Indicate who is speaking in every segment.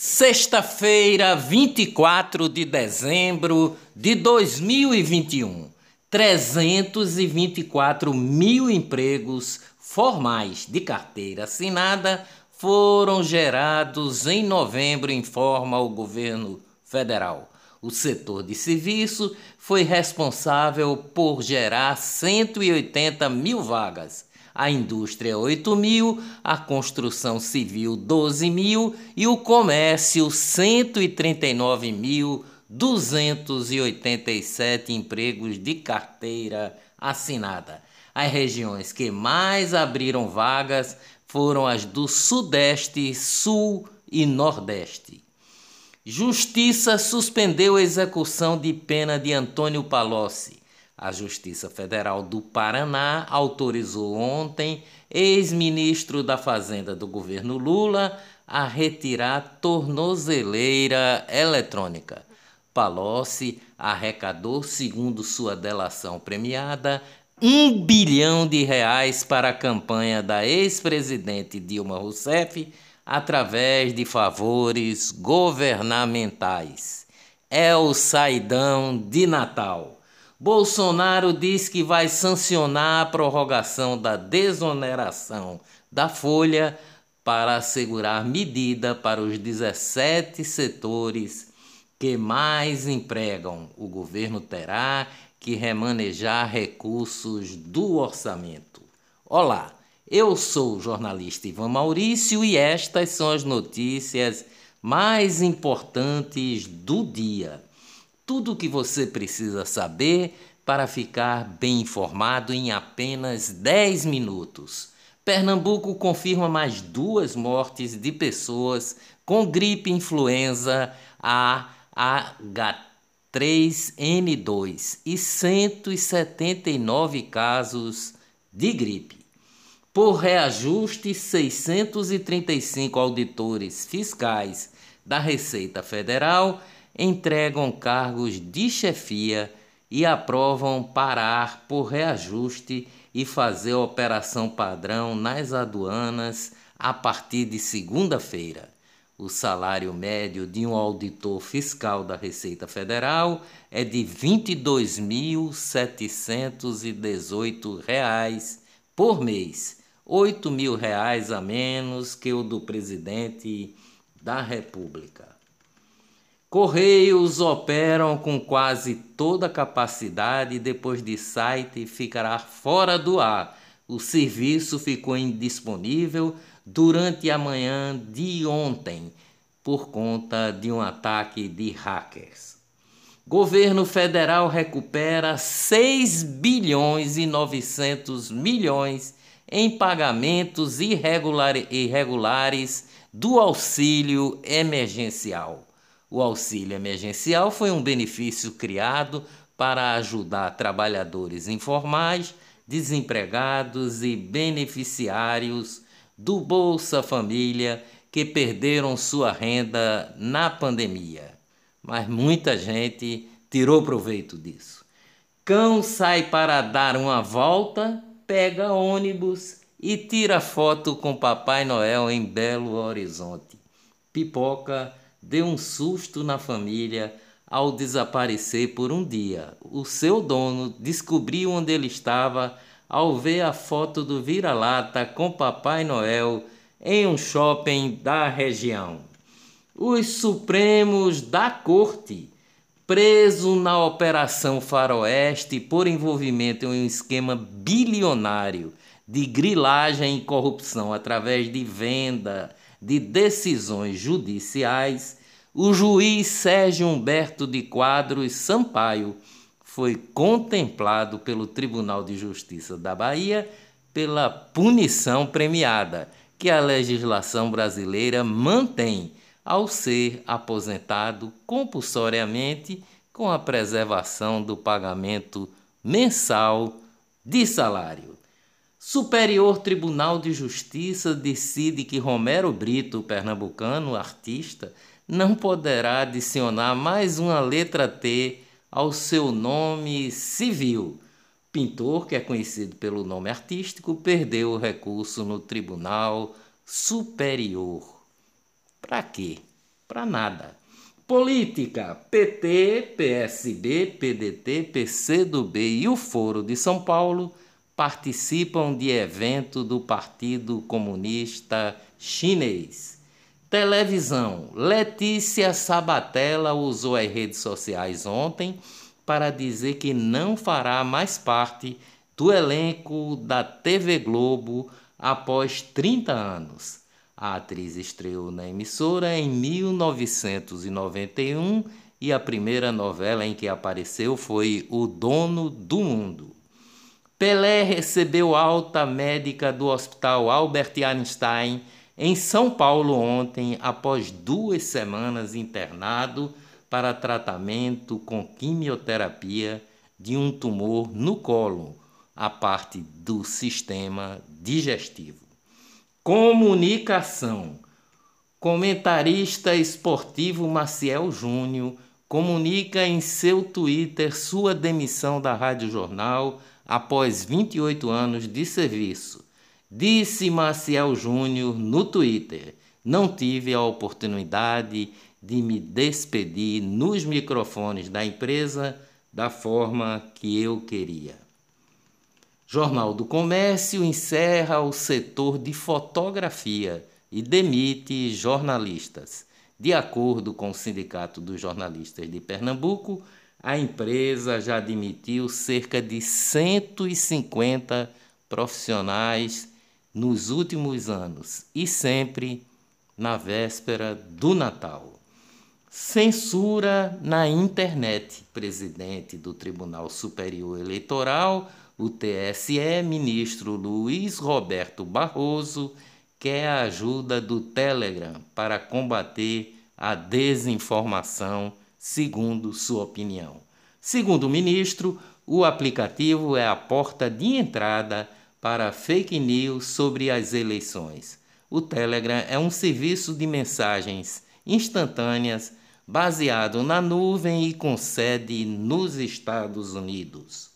Speaker 1: Sexta-feira, 24 de dezembro de 2021. 324 mil empregos formais de carteira assinada foram gerados em novembro, informa o governo federal. O setor de serviço foi responsável por gerar 180 mil vagas a indústria 8 mil, a construção civil 12 mil e o comércio 139 mil 287 empregos de carteira assinada. As regiões que mais abriram vagas foram as do Sudeste, Sul e Nordeste. Justiça suspendeu a execução de pena de Antônio Palocci. A Justiça Federal do Paraná autorizou ontem ex-ministro da Fazenda do governo Lula a retirar tornozeleira eletrônica. Palocci arrecadou, segundo sua delação premiada, um bilhão de reais para a campanha da ex-presidente Dilma Rousseff através de favores governamentais. É o saidão de Natal. Bolsonaro diz que vai sancionar a prorrogação da desoneração da folha para assegurar medida para os 17 setores que mais empregam. O governo terá que remanejar recursos do orçamento. Olá, eu sou o jornalista Ivan Maurício e estas são as notícias mais importantes do dia tudo o que você precisa saber para ficar bem informado em apenas 10 minutos. Pernambuco confirma mais duas mortes de pessoas com gripe influenza AH3N2 e 179 casos de gripe. Por reajuste, 635 auditores fiscais da Receita Federal entregam cargos de chefia e aprovam parar por reajuste e fazer operação padrão nas aduanas a partir de segunda-feira. O salário médio de um auditor fiscal da Receita Federal é de R$ 22.718 por mês, 8 mil reais a menos que o do presidente da República. Correios operam com quase toda a capacidade depois de site ficará fora do ar. O serviço ficou indisponível durante a manhã de ontem por conta de um ataque de hackers. Governo federal recupera 6 bilhões e 900 milhões em pagamentos irregulares do auxílio emergencial. O auxílio emergencial foi um benefício criado para ajudar trabalhadores informais, desempregados e beneficiários do Bolsa Família que perderam sua renda na pandemia. Mas muita gente tirou proveito disso. Cão sai para dar uma volta, pega ônibus e tira foto com Papai Noel em Belo Horizonte. Pipoca deu um susto na família ao desaparecer por um dia. O seu dono descobriu onde ele estava ao ver a foto do vira-lata com Papai Noel em um shopping da região. Os Supremos da Corte, preso na Operação Faroeste por envolvimento em um esquema bilionário de grilagem e corrupção através de venda de decisões judiciais, o juiz Sérgio Humberto de Quadros Sampaio foi contemplado pelo Tribunal de Justiça da Bahia pela punição premiada que a legislação brasileira mantém ao ser aposentado compulsoriamente com a preservação do pagamento mensal de salário. Superior Tribunal de Justiça decide que Romero Brito, pernambucano, artista, não poderá adicionar mais uma letra T ao seu nome civil. Pintor, que é conhecido pelo nome artístico, perdeu o recurso no Tribunal Superior. Para quê? Para nada. Política: PT, PSB, PDT, PCdoB e o Foro de São Paulo participam de evento do Partido Comunista Chinês. Televisão: Letícia Sabatella usou as redes sociais ontem para dizer que não fará mais parte do elenco da TV Globo após 30 anos. A atriz estreou na emissora em 1991 e a primeira novela em que apareceu foi O Dono do Mundo. Pelé recebeu alta médica do Hospital Albert Einstein em São Paulo ontem, após duas semanas internado para tratamento com quimioterapia de um tumor no colo, a parte do sistema digestivo. Comunicação. Comentarista esportivo Maciel Júnior comunica em seu Twitter sua demissão da Rádio Jornal após 28 anos de serviço. Disse Maciel Júnior no Twitter: Não tive a oportunidade de me despedir nos microfones da empresa da forma que eu queria. Jornal do Comércio encerra o setor de fotografia e demite jornalistas. De acordo com o Sindicato dos Jornalistas de Pernambuco, a empresa já admitiu cerca de 150 profissionais nos últimos anos e sempre na véspera do Natal. Censura na internet. Presidente do Tribunal Superior Eleitoral, o TSE, ministro Luiz Roberto Barroso, quer a ajuda do Telegram para combater a desinformação, segundo sua opinião. Segundo o ministro, o aplicativo é a porta de entrada para fake news sobre as eleições. O Telegram é um serviço de mensagens instantâneas baseado na nuvem e com sede nos Estados Unidos.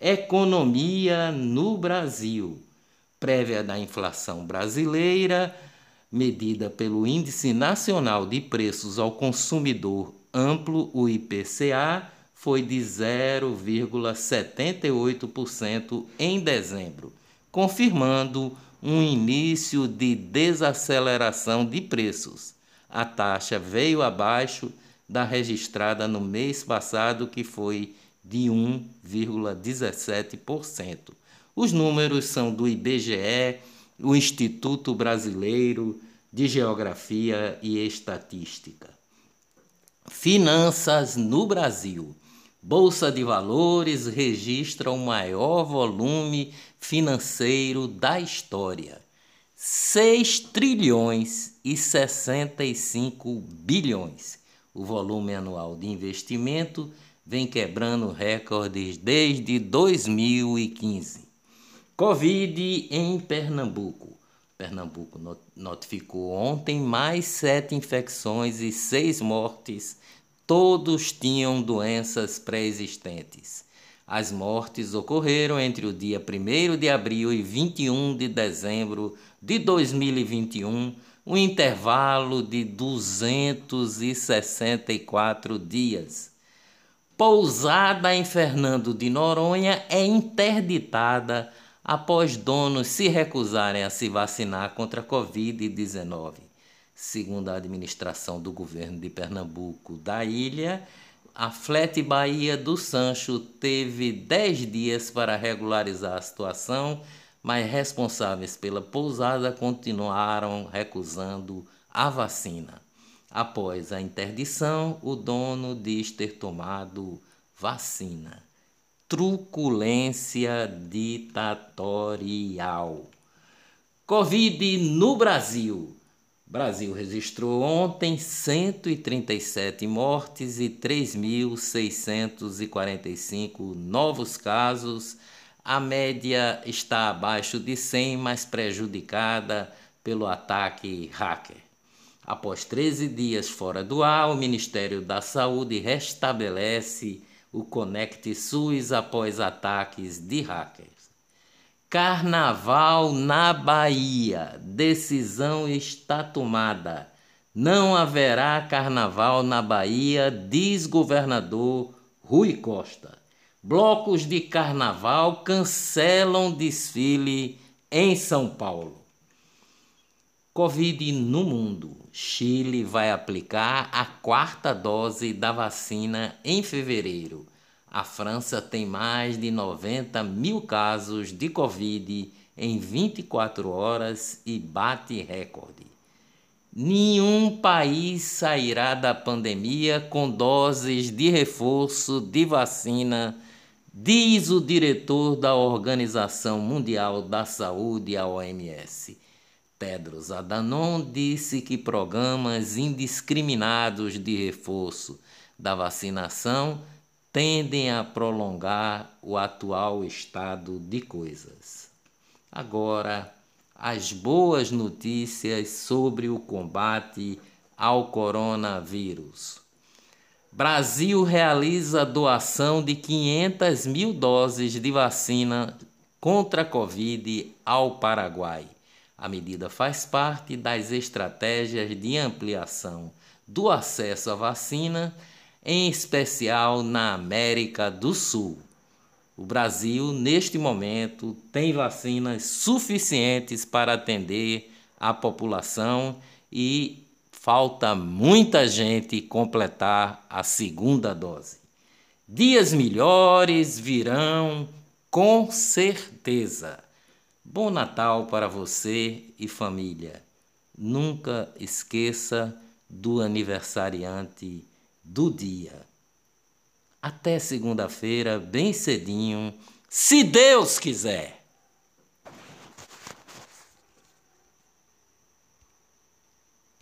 Speaker 1: Economia no Brasil. Prévia da inflação brasileira, medida pelo Índice Nacional de Preços ao Consumidor Amplo, o IPCA, foi de 0,78% em dezembro, confirmando um início de desaceleração de preços a taxa veio abaixo da registrada no mês passado, que foi de 1,17%. Os números são do IBGE, o Instituto Brasileiro de Geografia e Estatística. Finanças no Brasil. Bolsa de Valores registra o maior volume financeiro da história. 6 trilhões e 65 bilhões. O volume anual de investimento vem quebrando recordes desde 2015. Covid em Pernambuco. Pernambuco notificou ontem mais sete infecções e seis mortes. Todos tinham doenças pré-existentes. As mortes ocorreram entre o dia 1 de abril e 21 de dezembro de 2021, um intervalo de 264 dias. Pousada em Fernando de Noronha é interditada após donos se recusarem a se vacinar contra a Covid-19. Segundo a administração do governo de Pernambuco da ilha, a Flete Bahia do Sancho teve 10 dias para regularizar a situação mas responsáveis pela pousada continuaram recusando a vacina. Após a interdição, o dono diz ter tomado vacina. Truculência ditatorial. Covid no Brasil. Brasil registrou ontem 137 mortes e 3.645 novos casos a média está abaixo de 100, mas prejudicada pelo ataque hacker. Após 13 dias fora do ar, o Ministério da Saúde restabelece o Conect SUS após ataques de hackers. Carnaval na Bahia. Decisão está tomada. Não haverá carnaval na Bahia, diz governador Rui Costa. Blocos de carnaval cancelam desfile em São Paulo. Covid no mundo. Chile vai aplicar a quarta dose da vacina em fevereiro. A França tem mais de 90 mil casos de Covid em 24 horas e bate recorde. Nenhum país sairá da pandemia com doses de reforço de vacina, diz o diretor da Organização Mundial da Saúde, a OMS. Tedros Adhanom disse que programas indiscriminados de reforço da vacinação tendem a prolongar o atual estado de coisas. Agora, as boas notícias sobre o combate ao coronavírus. Brasil realiza doação de 500 mil doses de vacina contra a Covid ao Paraguai. A medida faz parte das estratégias de ampliação do acesso à vacina, em especial na América do Sul. O Brasil, neste momento, tem vacinas suficientes para atender a população e falta muita gente completar a segunda dose. Dias melhores virão, com certeza. Bom Natal para você e família. Nunca esqueça do aniversariante do dia. Até segunda-feira, bem cedinho, se Deus quiser.